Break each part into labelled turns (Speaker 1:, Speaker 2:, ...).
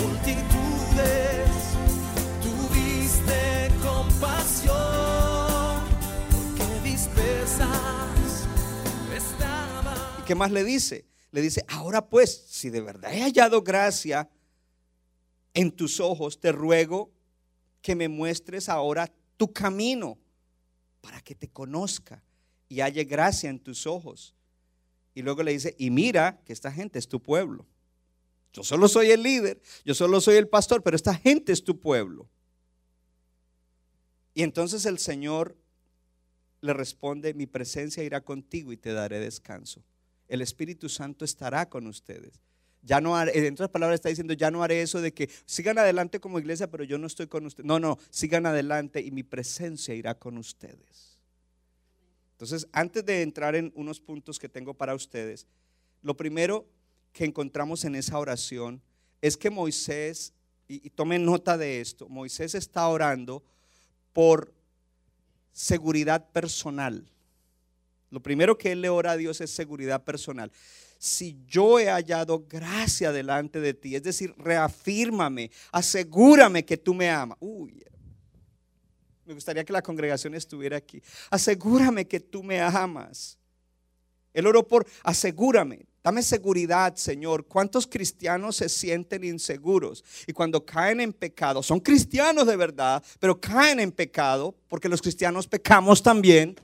Speaker 1: multitudes, tuviste compasión, porque dispersas.
Speaker 2: ¿Y qué más le dice? Le dice, ahora pues, si de verdad he hallado gracia en tus ojos, te ruego que me muestres ahora tu camino para que te conozca y halle gracia en tus ojos. Y luego le dice, y mira que esta gente es tu pueblo. Yo solo soy el líder, yo solo soy el pastor, pero esta gente es tu pueblo. Y entonces el Señor le responde, mi presencia irá contigo y te daré descanso. El Espíritu Santo estará con ustedes. Ya no haré, en otras palabras está diciendo, ya no haré eso de que sigan adelante como iglesia, pero yo no estoy con ustedes. No, no, sigan adelante y mi presencia irá con ustedes. Entonces, antes de entrar en unos puntos que tengo para ustedes, lo primero que encontramos en esa oración es que Moisés, y, y tomen nota de esto, Moisés está orando por seguridad personal. Lo primero que él le ora a Dios es seguridad personal. Si yo he hallado gracia delante de ti, es decir, reafírmame, asegúrame que tú me amas. Uy, me gustaría que la congregación estuviera aquí. Asegúrame que tú me amas. Él oró por asegúrame, dame seguridad, Señor. ¿Cuántos cristianos se sienten inseguros? Y cuando caen en pecado, son cristianos de verdad, pero caen en pecado, porque los cristianos pecamos también.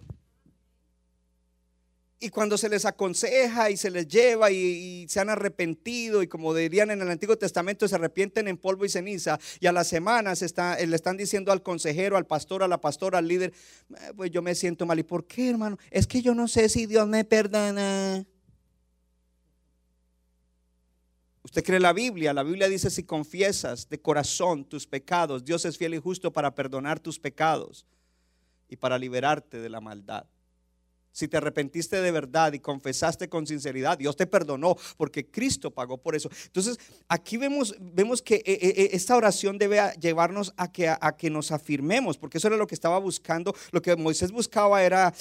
Speaker 2: Y cuando se les aconseja y se les lleva y, y, se han arrepentido y como dirían en el Antiguo Testamento se arrepienten en polvo y ceniza y a las semanas está, le están diciendo al consejero, al pastor, a la pastora, al líder, pues yo me siento mal. ¿Y por qué hermano? Es que yo no sé si Dios me perdona. Usted cree la Biblia, la Biblia dice si confiesas de corazón tus pecados, Dios es fiel y justo para perdonar tus pecados y para liberarte de la maldad. Si te arrepentiste de verdad y confesaste con sinceridad, Dios te perdonó porque Cristo pagó por eso. Entonces, aquí vemos, vemos que eh, esta oración debe llevarnos a que, a que nos afirmemos, porque eso era lo que estaba buscando. Lo que Moisés buscaba era,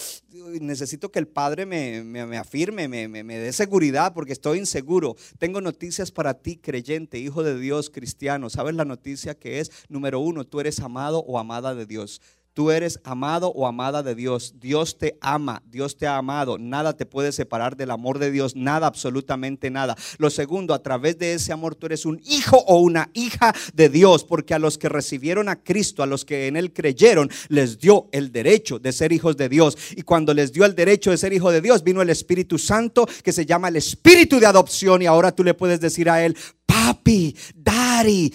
Speaker 2: necesito que el Padre me, me, me afirme, me, me dé seguridad porque estoy inseguro. Tengo noticias para ti, creyente, hijo de Dios, cristiano. ¿Sabes la noticia que es? Número uno, tú eres amado o amada de Dios. Tú eres amado o amada de Dios. Dios te ama, Dios te ha amado. Nada te puede separar del amor de Dios, nada, absolutamente nada. Lo segundo, a través de ese amor tú eres un hijo o una hija de Dios, porque a los que recibieron a Cristo, a los que en Él creyeron, les dio el derecho de ser hijos de Dios. Y cuando les dio el derecho de ser hijo de Dios, vino el Espíritu Santo, que se llama el Espíritu de adopción, y ahora tú le puedes decir a Él, papi, daddy,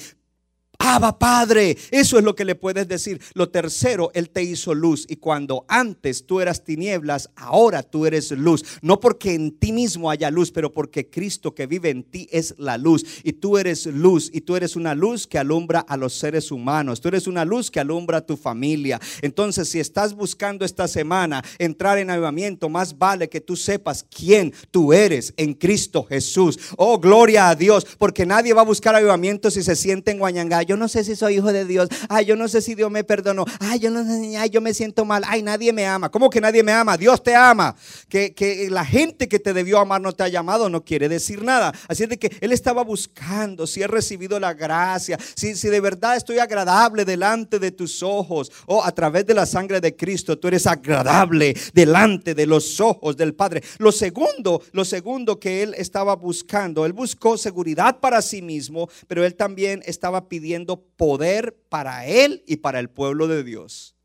Speaker 2: Padre, eso es lo que le puedes decir. Lo tercero, Él te hizo luz y cuando antes tú eras tinieblas, ahora tú eres luz. No porque en ti mismo haya luz, pero porque Cristo que vive en ti es la luz. Y tú eres luz y tú eres una luz que alumbra a los seres humanos. Tú eres una luz que alumbra a tu familia. Entonces, si estás buscando esta semana entrar en avivamiento, más vale que tú sepas quién tú eres en Cristo Jesús. Oh, gloria a Dios, porque nadie va a buscar avivamiento si se siente en Guayangá yo no sé si soy hijo de Dios, ay, yo no sé si Dios me perdonó, ay, yo no sé, ay, yo me siento mal, ay, nadie me ama. ¿Cómo que nadie me ama? Dios te ama. Que, que la gente que te debió amar no te ha llamado no quiere decir nada. Así es de que Él estaba buscando si he recibido la gracia, si, si de verdad estoy agradable delante de tus ojos, o a través de la sangre de Cristo, tú eres agradable delante de los ojos del Padre. Lo segundo, lo segundo que Él estaba buscando, Él buscó seguridad para sí mismo, pero Él también estaba pidiendo poder para él y para el pueblo de Dios.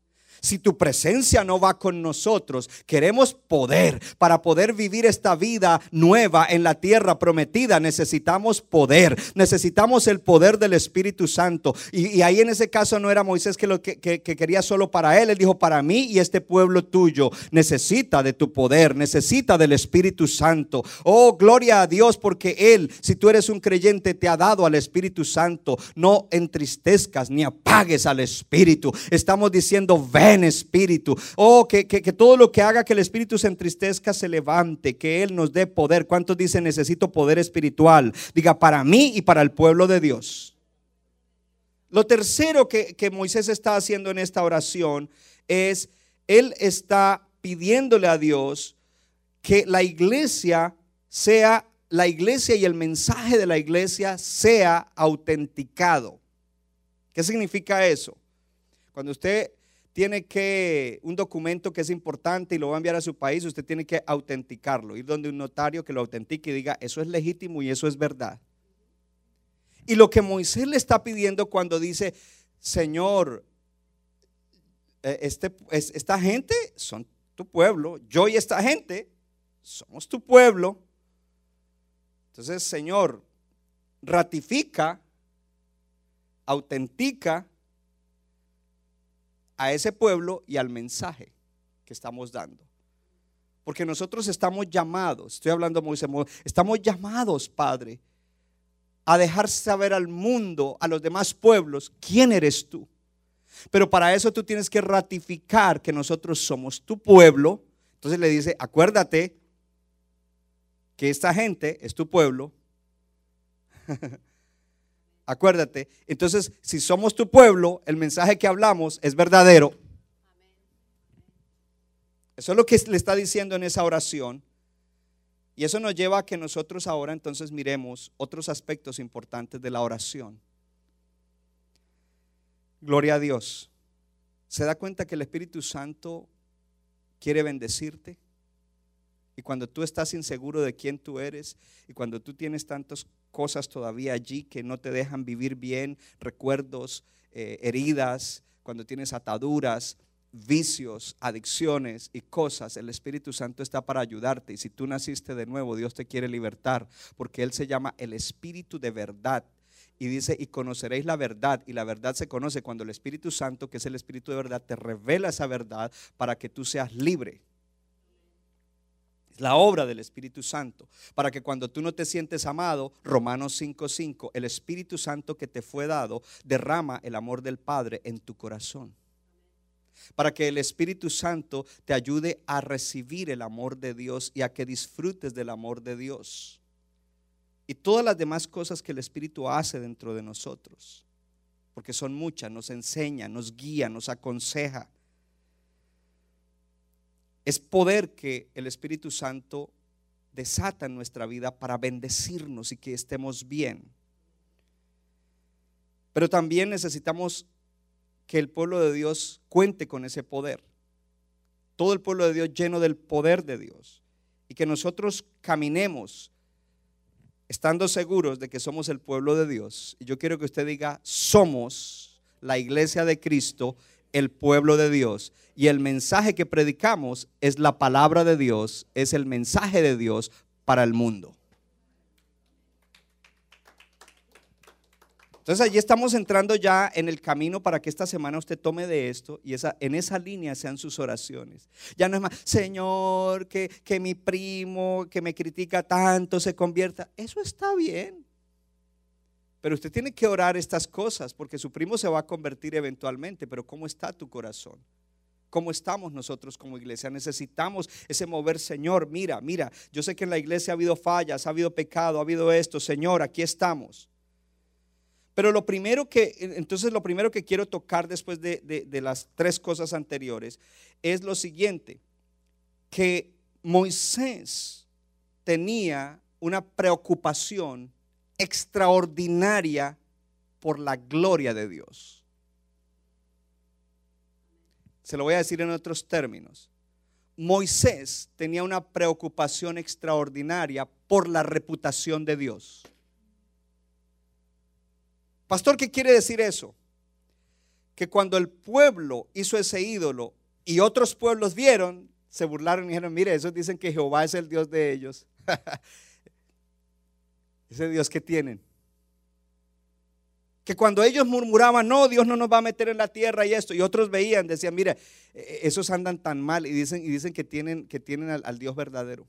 Speaker 2: Si tu presencia no va con nosotros, queremos poder. Para poder vivir esta vida nueva en la tierra prometida, necesitamos poder. Necesitamos el poder del Espíritu Santo. Y, ahí en ese caso no era Moisés que lo que, que quería solo para él. Él dijo, para mí y este pueblo tuyo necesita de tu poder, necesita del Espíritu Santo. Oh, gloria a Dios porque Él, si tú eres un creyente, te ha dado al Espíritu Santo. No entristezcas ni apagues al Espíritu. Estamos diciendo, ven Espíritu. Oh, que, que, todo lo que haga que el Espíritu se entristezca se levante, que Él nos dé poder. ¿Cuántos dicen necesito poder espiritual? Diga, para mí y para el pueblo de Dios. Lo tercero que, que Moisés está haciendo en esta oración es, Él está pidiéndole a Dios que la iglesia sea, la iglesia y el mensaje de la iglesia sea autenticado. ¿Qué significa eso? Cuando usted tiene que, un documento que es importante y lo va a enviar a su país, usted tiene que autenticarlo, ir donde un notario que lo autentique y diga, eso es legítimo y eso es verdad. Y lo que Moisés le está pidiendo cuando dice, Señor, eh, este, esta gente son tu pueblo, yo y esta gente somos tu pueblo. Entonces, Señor, ratifica, autentica a ese pueblo y al mensaje que estamos dando. Porque nosotros estamos llamados, estoy hablando Moisés, estamos llamados, Padre, a dejar saber al mundo, a los demás pueblos, quién eres tú. Pero para eso tú tienes que ratificar que nosotros somos tu pueblo. Entonces le dice, acuérdate que esta gente es tu pueblo. Acuérdate. Entonces, si somos tu pueblo, el mensaje que hablamos es verdadero. Eso es lo que le está diciendo en esa oración. Y eso nos lleva a que nosotros ahora entonces miremos otros aspectos importantes de la oración. Gloria a Dios. ¿Se da cuenta que el Espíritu Santo quiere bendecirte? Y cuando tú estás inseguro de quién tú eres y cuando tú tienes tantos cosas todavía allí que no te dejan vivir bien, recuerdos, eh, heridas, cuando tienes ataduras, vicios, adicciones y cosas, el Espíritu Santo está para ayudarte. Y si tú naciste de nuevo, Dios te quiere libertar, porque Él se llama el Espíritu de verdad. Y dice, y conoceréis la verdad. Y la verdad se conoce cuando el Espíritu Santo, que es el Espíritu de verdad, te revela esa verdad para que tú seas libre la obra del Espíritu Santo. Para que cuando tú no te sientes amado, Romanos 5:5, el Espíritu Santo que te fue dado derrama el amor del Padre en tu corazón. Para que el Espíritu Santo te ayude a recibir el amor de Dios y a que disfrutes del amor de Dios. Y todas las demás cosas que el Espíritu hace dentro de nosotros. Porque son muchas, nos enseña, nos guía, nos aconseja es poder que el Espíritu Santo desata en nuestra vida para bendecirnos y que estemos bien. Pero también necesitamos que el pueblo de Dios cuente con ese poder. Todo el pueblo de Dios lleno del poder de Dios. Y que nosotros caminemos estando seguros de que somos el pueblo de Dios. Y yo quiero que usted diga, somos la iglesia de Cristo el pueblo de Dios. Y el mensaje que predicamos es la palabra de Dios, es el mensaje de Dios para el mundo. Entonces allí estamos entrando ya en el camino para que esta semana usted tome de esto y esa, en esa línea sean sus oraciones. Ya no es más, Señor, que, que mi primo que me critica tanto se convierta. Eso está bien. Pero usted tiene que orar estas cosas porque su primo se va a convertir eventualmente, pero ¿cómo está tu corazón? ¿Cómo estamos nosotros como iglesia? Necesitamos ese mover, Señor, mira, mira, yo sé que en la iglesia ha habido fallas, ha habido pecado, ha habido esto, Señor, aquí estamos. Pero lo primero que, entonces lo primero que quiero tocar después de, las tres cosas anteriores es lo siguiente, que Moisés tenía una preocupación extraordinaria por la gloria de Dios. Se lo voy a decir en otros términos. Moisés tenía una preocupación extraordinaria por la reputación de Dios. Pastor, ¿qué quiere decir eso? Que cuando el pueblo hizo ese ídolo, Y otros pueblos vieron, se burlaron y dijeron, mire, esos dicen que Jehová es el Dios de ellos. Ese Dios que tienen. Que cuando ellos murmuraban, no, Dios no nos va a meter en la tierra y esto, y otros veían, decían, mira, e, e, esos andan tan mal y dicen, y dicen que tienen, que tienen al, al Dios verdadero.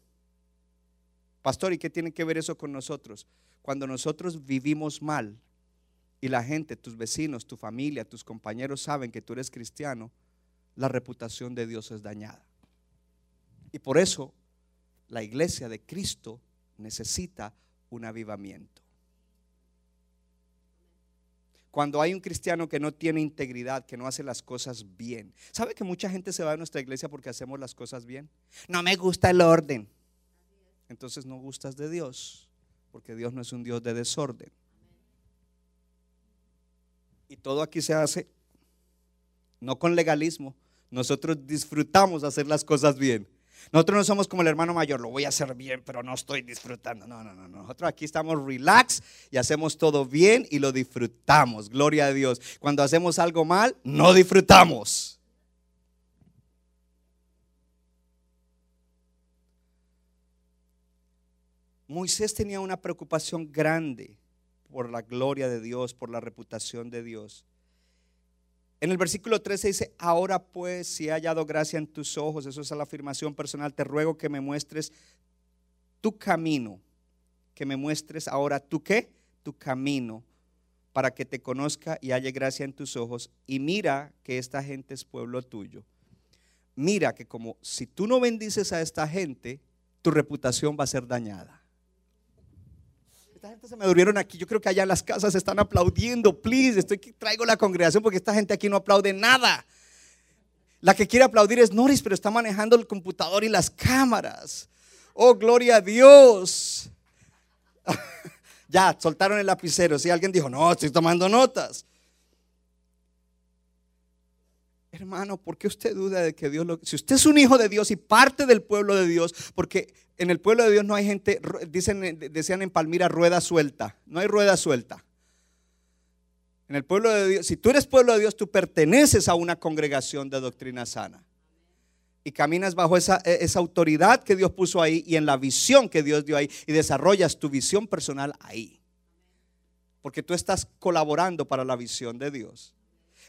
Speaker 2: Pastor, ¿y qué tiene que ver eso con nosotros? Cuando nosotros vivimos mal y la gente, tus vecinos, tu familia, tus compañeros saben que tú eres cristiano, la reputación de Dios es dañada. Y por eso la iglesia de Cristo necesita un avivamiento. Cuando hay un cristiano que no tiene integridad, que no hace las cosas bien. ¿Sabe que mucha gente se va a nuestra iglesia porque hacemos las cosas bien? No me gusta el orden. Entonces no gustas de Dios, porque Dios no es un Dios de desorden. Y todo aquí se hace no con legalismo. Nosotros disfrutamos hacer las cosas bien. Nosotros no somos como el hermano mayor, lo voy a hacer bien, pero no estoy disfrutando. No, no, no. Nosotros aquí estamos relax y hacemos todo bien y lo disfrutamos. Gloria a Dios. Cuando hacemos algo mal, no disfrutamos. Moisés tenía una preocupación grande por la gloria de Dios, por la reputación de Dios. En el versículo 13 dice, ahora pues si he hallado gracia en tus ojos, eso es la afirmación personal, te ruego que me muestres tu camino, que me muestres ahora tu qué, tu camino, para que te conozca y halle gracia en tus ojos. Y mira que esta gente es pueblo tuyo. Mira que como si tú no bendices a esta gente, tu reputación va a ser dañada. Esta gente se me durmieron aquí. Yo creo que allá en las casas están aplaudiendo. Please, estoy traigo la congregación porque esta gente aquí no aplaude nada. La que quiere aplaudir es Noris, pero está manejando el computador y las cámaras. Oh, gloria a Dios. ya, soltaron el lapicero. Si alguien dijo, no, estoy tomando notas. Hermano, ¿por qué usted duda de que Dios lo... Si usted es un hijo de Dios y parte del pueblo de Dios, porque en el pueblo de Dios no hay gente, dicen, decían en Palmira, rueda suelta. No hay rueda suelta. En el pueblo de Dios, si tú eres pueblo de Dios, tú perteneces a una congregación de doctrina sana. Y caminas bajo esa, e, esa autoridad que Dios puso ahí y en la visión que Dios dio ahí. Y desarrollas tu visión personal ahí. Porque tú estás colaborando para la visión de Dios.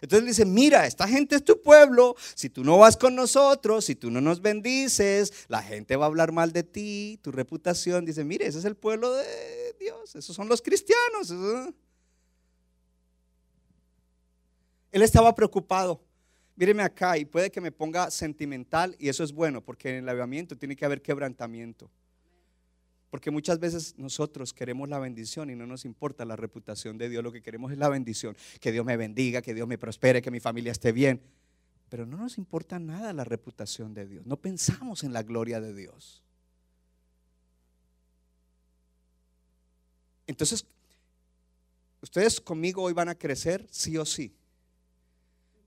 Speaker 2: Entonces dice, mira, esta gente es tu pueblo, si tú no vas con nosotros, si tú no nos bendices, la gente va a hablar mal de ti, tu reputación. Dice, mire, ese es el pueblo de Dios, esos son los cristianos. Él estaba preocupado. Míreme acá y puede que me ponga sentimental y eso es bueno porque en el avivamiento tiene que haber quebrantamiento. Porque muchas veces nosotros queremos la bendición y no nos importa la reputación de Dios. Lo que queremos es la bendición. Que Dios me bendiga, que Dios me prospere, que mi familia esté bien. Pero no nos importa nada la reputación de Dios. No pensamos en la gloria de Dios. Entonces, ustedes conmigo hoy van a crecer sí o sí.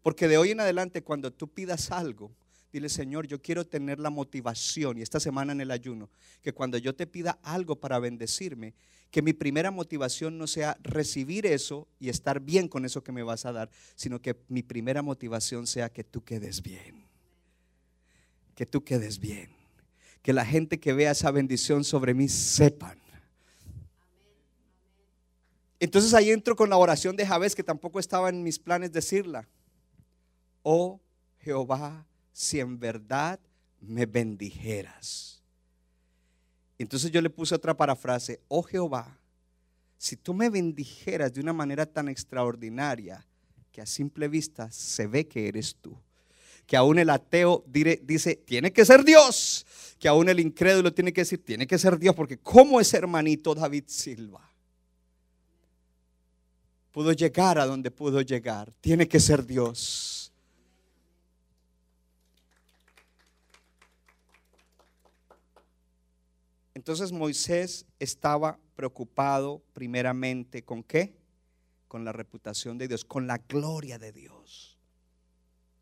Speaker 2: Porque de hoy en adelante, cuando tú pidas algo, Dile, Señor, yo quiero tener la motivación, y esta semana en el ayuno, que cuando yo te pida algo para bendecirme, que mi primera motivación no sea recibir eso y estar bien con eso que me vas a dar, sino que mi primera motivación sea que tú quedes bien. Que tú quedes bien. Que la gente que vea esa bendición sobre mí sepan. Entonces ahí entro con la oración de Javés, que tampoco estaba en mis planes decirla. Oh Jehová si en verdad me bendijeras. Entonces yo le puse otra parafrase, oh Jehová, si tú me bendijeras de una manera tan extraordinaria que a simple vista se ve que eres tú, que aún el ateo dice, tiene que ser Dios, que aún el incrédulo tiene que decir, tiene que ser Dios, porque como es hermanito David Silva, pudo llegar a donde pudo llegar, tiene que ser Dios. Entonces Moisés estaba preocupado primeramente con qué? Con la reputación de Dios, con la gloria de Dios.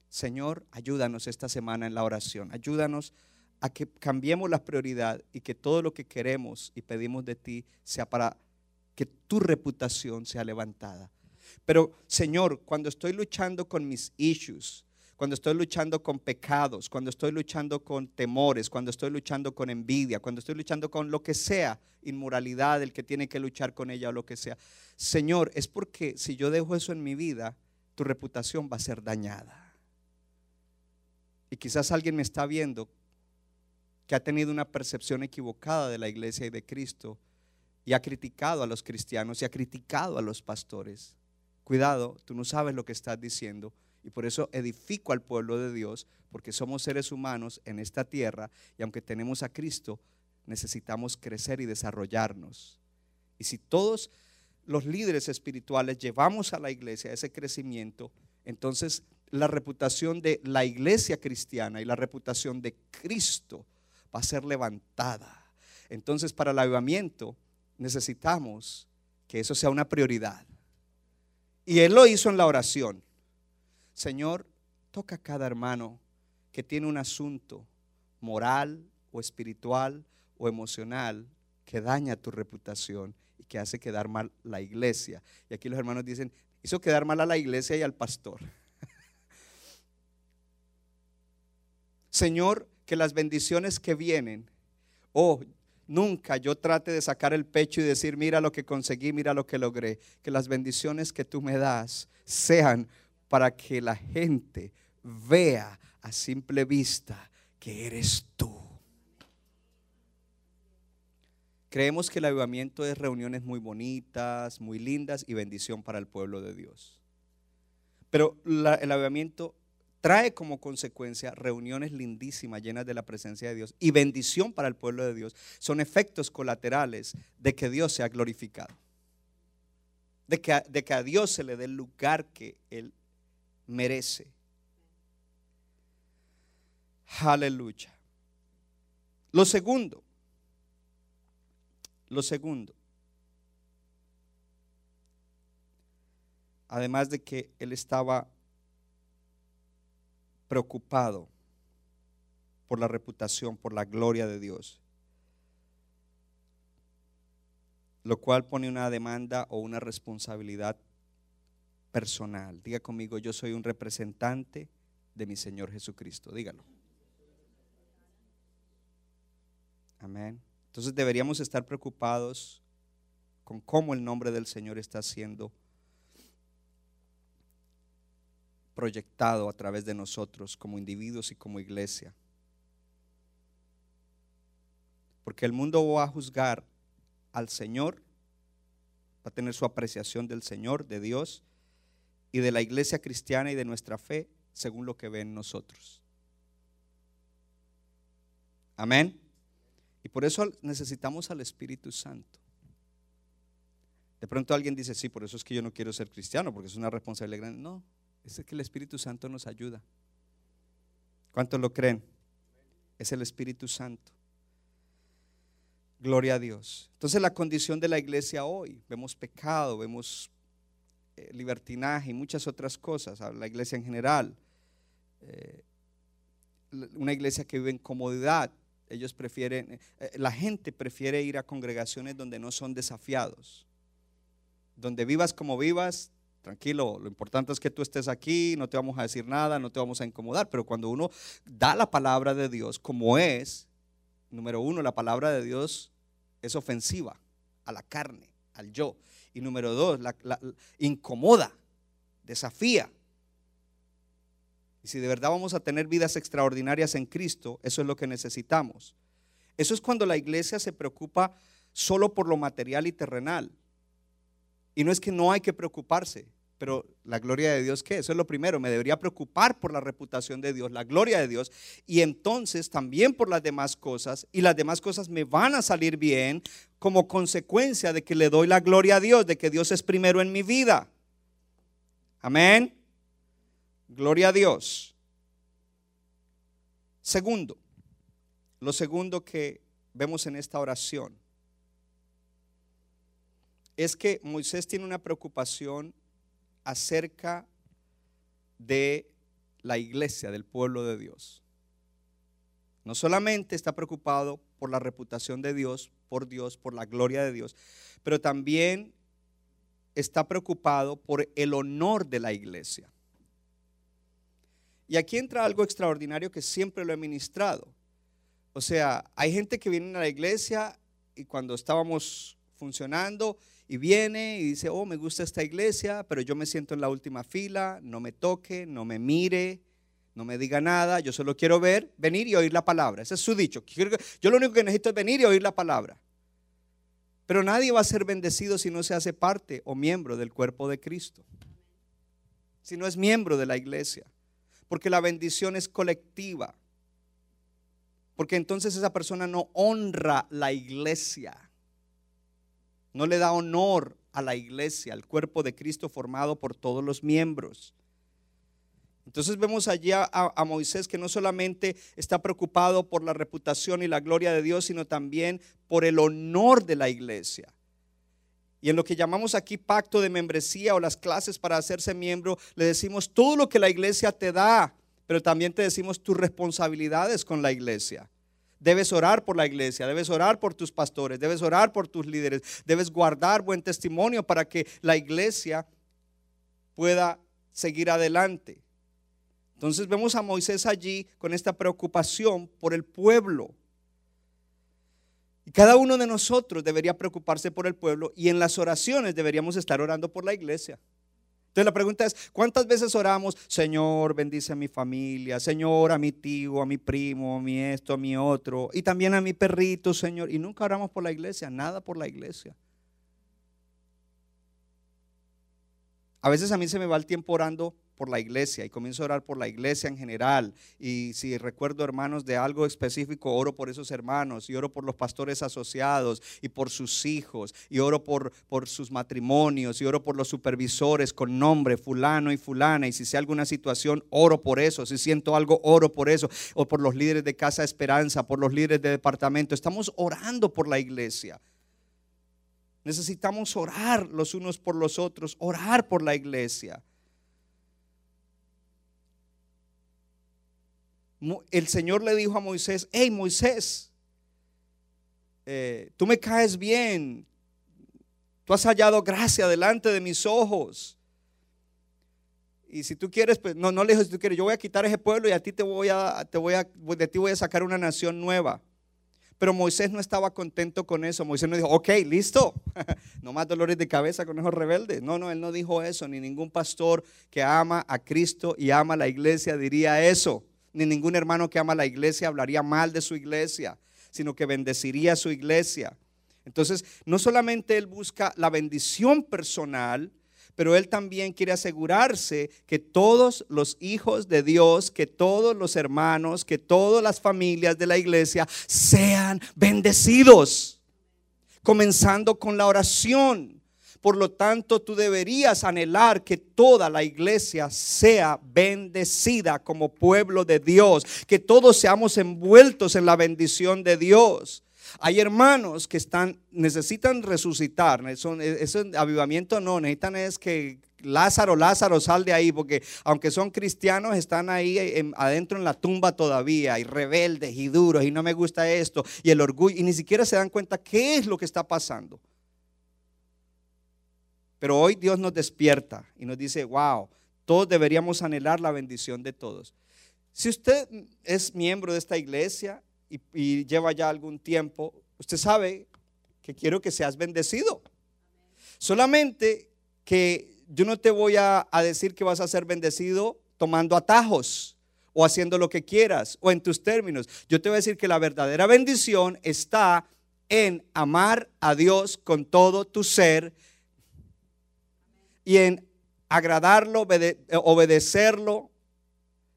Speaker 2: Señor, ayúdanos esta semana en la oración. Ayúdanos a que cambiemos la prioridad y que todo lo que queremos y pedimos de ti sea para que tu reputación sea levantada. Pero Señor, cuando estoy luchando con mis issues, cuando estoy luchando con pecados, cuando estoy luchando con temores, cuando estoy luchando con envidia, cuando estoy luchando con lo que sea, inmoralidad, el que tiene que luchar con ella o lo que sea. Señor, es porque si yo dejo eso en mi vida, tu reputación va a ser dañada. Y quizás alguien me está viendo que ha tenido una percepción equivocada de la iglesia y de Cristo y ha criticado a los cristianos y ha criticado a los pastores. Cuidado, tú no sabes lo que estás diciendo y por eso edifico al pueblo de Dios, porque somos seres humanos en esta tierra y aunque tenemos a Cristo, necesitamos crecer y desarrollarnos. Y si todos los líderes espirituales llevamos a la iglesia ese crecimiento, entonces la reputación de la iglesia cristiana y la reputación de Cristo va a ser levantada. Entonces para el avivamiento necesitamos que eso sea una prioridad. Y él lo hizo en la oración. Señor, toca a cada hermano que tiene un asunto moral o espiritual o emocional que daña tu reputación y que hace quedar mal la iglesia. Y aquí los hermanos dicen, hizo quedar mal a la iglesia y al pastor. Señor, que las bendiciones que vienen, oh, nunca yo trate de sacar el pecho y decir, mira lo que conseguí, mira lo que logré. Que las bendiciones que tú me das sean para que la gente vea a simple vista que eres tú. Creemos que el avivamiento es reuniones muy bonitas, muy lindas y bendición para el pueblo de Dios. Pero el avivamiento trae como consecuencia reuniones lindísimas llenas de la presencia de Dios y bendición para el pueblo de Dios. Son efectos colaterales de que Dios sea glorificado. De que, de que a Dios se le dé el lugar que Él merece. Aleluya. Lo segundo, lo segundo, además de que él estaba preocupado por la reputación, por la gloria de Dios, lo cual pone una demanda o una responsabilidad personal. Diga conmigo, yo soy un representante de mi Señor Jesucristo. Dígalo. Amén. Entonces deberíamos estar preocupados con cómo el nombre del Señor está siendo proyectado a través de nosotros como individuos y como iglesia. Porque el mundo va a juzgar al Señor, va a tener su apreciación del Señor, de Dios, y de la iglesia cristiana y de nuestra fe según lo que ven nosotros. Amén. Y por eso necesitamos al Espíritu Santo. De pronto alguien dice, sí, por eso es que yo no quiero ser cristiano, porque es una responsabilidad grande. No, es que el Espíritu Santo nos ayuda. ¿Cuántos lo creen? Es el Espíritu Santo. Gloria a Dios. Entonces la condición de la iglesia hoy, vemos pecado, vemos eh, libertinaje y muchas otras cosas, la iglesia en general. Eh, una iglesia que vive en comodidad. Ellos prefieren, eh, la gente prefiere ir a congregaciones donde no son desafiados. Donde vivas como vivas, tranquilo, lo importante es que tú estés aquí, no te vamos a decir nada, no te vamos a incomodar, pero cuando uno da la palabra de Dios como es, número uno, la palabra de Dios es ofensiva a la carne, al yo. Y número dos, la, incomoda, desafía. Y si de verdad vamos a tener vidas extraordinarias en Cristo, eso es lo que necesitamos. Eso es cuando la iglesia se preocupa solo por lo material y terrenal. Y no es que no hay que preocuparse, pero la gloria de Dios, ¿qué? Eso es lo primero. Me debería preocupar por la reputación de Dios, la gloria de Dios. Y entonces también por las demás cosas. Y las demás cosas me van a salir bien como consecuencia de que le doy la gloria a Dios, de que Dios es primero en mi vida. Amén. Gloria a Dios. Segundo, lo segundo que vemos en esta oración es que Moisés tiene una preocupación acerca de la iglesia, del pueblo de Dios. No solamente está preocupado por la reputación de Dios, por Dios, por la gloria de Dios, pero también está preocupado por el honor de la iglesia. Y aquí entra algo extraordinario que siempre lo he ministrado. O sea, hay gente que viene a la iglesia y cuando estábamos funcionando y viene y dice, oh, me gusta esta iglesia, pero yo me siento en la última fila, no me toque, no me mire, no me diga nada, yo solo quiero ver, venir y oír la palabra. Ese es su dicho. Yo lo único que necesito es venir y oír la palabra. Pero nadie va a ser bendecido si no se hace parte o miembro del cuerpo de Cristo. Si no es miembro de la iglesia. Porque la bendición es colectiva. Porque entonces esa persona no honra la iglesia no le da honor a la iglesia, al cuerpo de Cristo formado por todos los miembros. Entonces vemos allí a, a, Moisés que no solamente está preocupado por la reputación y la gloria de Dios, sino también por el honor de la iglesia. Y en lo que llamamos aquí pacto de membresía o las clases para hacerse miembro, le decimos todo lo que la iglesia te da, pero también te decimos tus responsabilidades con la iglesia. Debes orar por la iglesia, debes orar por tus pastores, debes orar por tus líderes, debes guardar buen testimonio para que la iglesia pueda seguir adelante. Entonces vemos a Moisés allí con esta preocupación por el pueblo. Y cada uno de nosotros debería preocuparse por el pueblo y en las oraciones deberíamos estar orando por la iglesia. Entonces la pregunta es, ¿cuántas veces oramos, Señor, bendice a mi familia, Señor, a mi tío, a mi primo, a mi esto, a mi otro, y también a mi perrito, Señor? Y nunca oramos por la iglesia, nada por la iglesia. A veces a mí se me va el tiempo orando por la iglesia y comienzo a orar por la iglesia en general. Y si recuerdo hermanos de algo específico, oro por esos hermanos y oro por los pastores asociados y por sus hijos y oro por, por sus matrimonios y oro por los supervisores con nombre fulano y fulana. Y si sé alguna situación, oro por eso. Si siento algo, oro por eso. O por los líderes de Casa Esperanza, por los líderes de departamento. Estamos orando por la iglesia. Necesitamos orar los unos por los otros, orar por la iglesia. El Señor le dijo a Moisés, hey Moisés, eh, tú me caes bien, tú has hallado gracia delante de mis ojos. Y si tú quieres, pues no, no le dijo si tú quieres, yo voy a quitar ese pueblo y a ti te voy a, te voy a, de ti voy a sacar una nación nueva. Pero Moisés no estaba contento con eso. Moisés no dijo, ok, listo, no más dolores de cabeza con esos rebeldes. No, no, él no dijo eso, ni ningún pastor que ama a Cristo y ama a la iglesia diría eso ni ningún hermano que ama la iglesia hablaría mal de su iglesia, sino que bendeciría a su iglesia. Entonces, no solamente él busca la bendición personal, pero él también quiere asegurarse que todos los hijos de Dios, que todos los hermanos, que todas las familias de la iglesia sean bendecidos, comenzando con la oración. Por lo tanto, tú deberías anhelar que toda la iglesia sea bendecida como pueblo de Dios, que todos seamos envueltos en la bendición de Dios. Hay hermanos que están, necesitan resucitar, ese avivamiento no, necesitan es que Lázaro, Lázaro, sal de ahí, porque aunque son cristianos, están ahí adentro en la tumba todavía, y rebeldes y duros, y no me gusta esto, y el orgullo, y ni siquiera se dan cuenta qué es lo que está pasando. Pero hoy Dios nos despierta y nos dice, wow, todos deberíamos anhelar la bendición de todos. Si usted es miembro de esta iglesia y, lleva ya algún tiempo, usted sabe que quiero que seas bendecido. Solamente que yo no te voy a, decir que vas a ser bendecido tomando atajos o haciendo lo que quieras o en tus términos. Yo te voy a decir que la verdadera bendición está en amar a Dios con todo tu ser y en agradarlo, obedecerlo.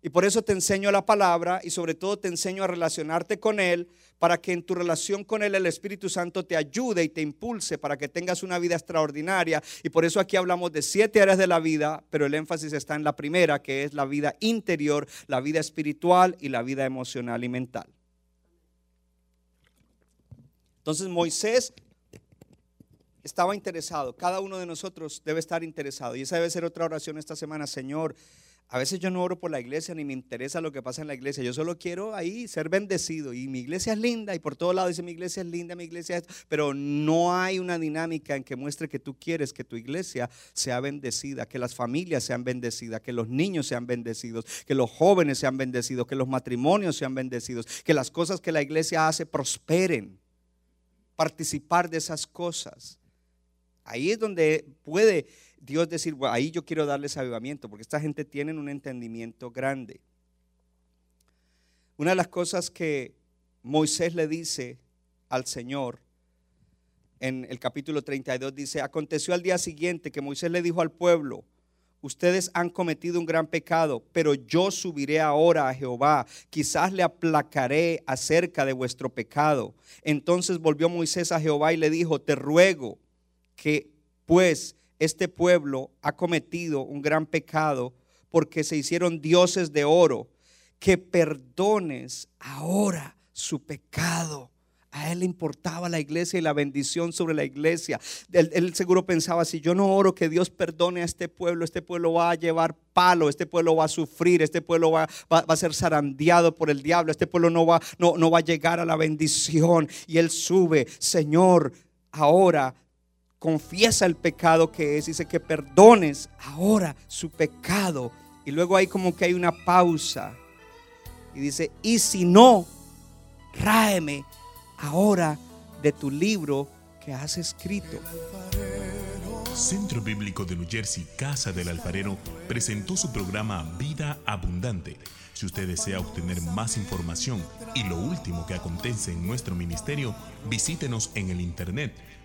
Speaker 2: Y por eso te enseño la palabra y sobre todo te enseño a relacionarte con Él para que en tu relación con Él el Espíritu Santo te ayude y te impulse para que tengas una vida extraordinaria. Y por eso aquí hablamos de siete áreas de la vida, pero el énfasis está en la primera, que es la vida interior, la vida espiritual y la vida emocional y mental. Entonces Moisés estaba interesado. Cada uno de nosotros debe estar interesado. Y esa debe ser otra oración esta semana. Señor, A veces yo no oro por la iglesia ni me interesa lo que pasa en la iglesia. Yo solo quiero ahí ser bendecido. Y mi iglesia es linda y por todos lados dice mi iglesia es linda, mi iglesia es... Pero no hay una dinámica en que muestre que tú quieres que tu iglesia sea bendecida, que las familias sean bendecidas, que los niños sean bendecidos, que los jóvenes sean bendecidos, que los matrimonios sean bendecidos, que las cosas que la iglesia hace prosperen. Participar de esas cosas. Ahí es donde puede Dios decir, ahí yo quiero darles avivamiento, porque esta gente tiene un entendimiento grande. Una de las cosas que Moisés le dice al Señor en el capítulo 32 dice, aconteció al día siguiente que Moisés le dijo al pueblo, ustedes han cometido un gran pecado, pero yo subiré ahora a Jehová, quizás le aplacaré acerca de vuestro pecado. Entonces volvió Moisés a Jehová y le dijo, te ruego que pues este pueblo ha cometido un gran pecado porque se hicieron dioses de oro, que perdones ahora su pecado. A él le importaba la iglesia y la bendición sobre la iglesia. Él, seguro pensaba, si yo no oro que Dios perdone a este pueblo, este pueblo va a llevar palo, este pueblo va a sufrir, este pueblo va, a ser zarandeado por el diablo, este pueblo no va, no, no va a llegar a la bendición. Y él sube, Señor, ahora confiesa el pecado que es, dice que perdones ahora su pecado. Y luego hay como que hay una pausa. Y dice, y si no, ráeme ahora de tu libro que has escrito.
Speaker 3: Centro Bíblico de New Jersey, Casa del Alfarero, presentó su programa Vida Abundante. Si usted desea obtener más información y lo último que acontece en nuestro ministerio, visítenos en el internet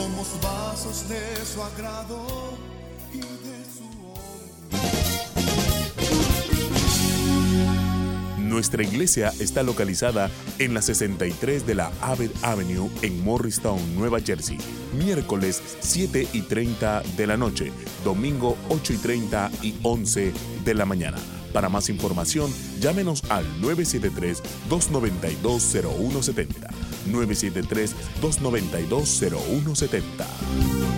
Speaker 1: somos vasos de su agrado y de su
Speaker 3: Nuestra iglesia está localizada en la 63 de la Abbott Avenue en Morristown, Nueva Jersey. Miércoles 7 y 30 de la noche, domingo 8 y 30 y 11 de la mañana. Para más información, llámenos al 973-292-0170. 973-292-0170.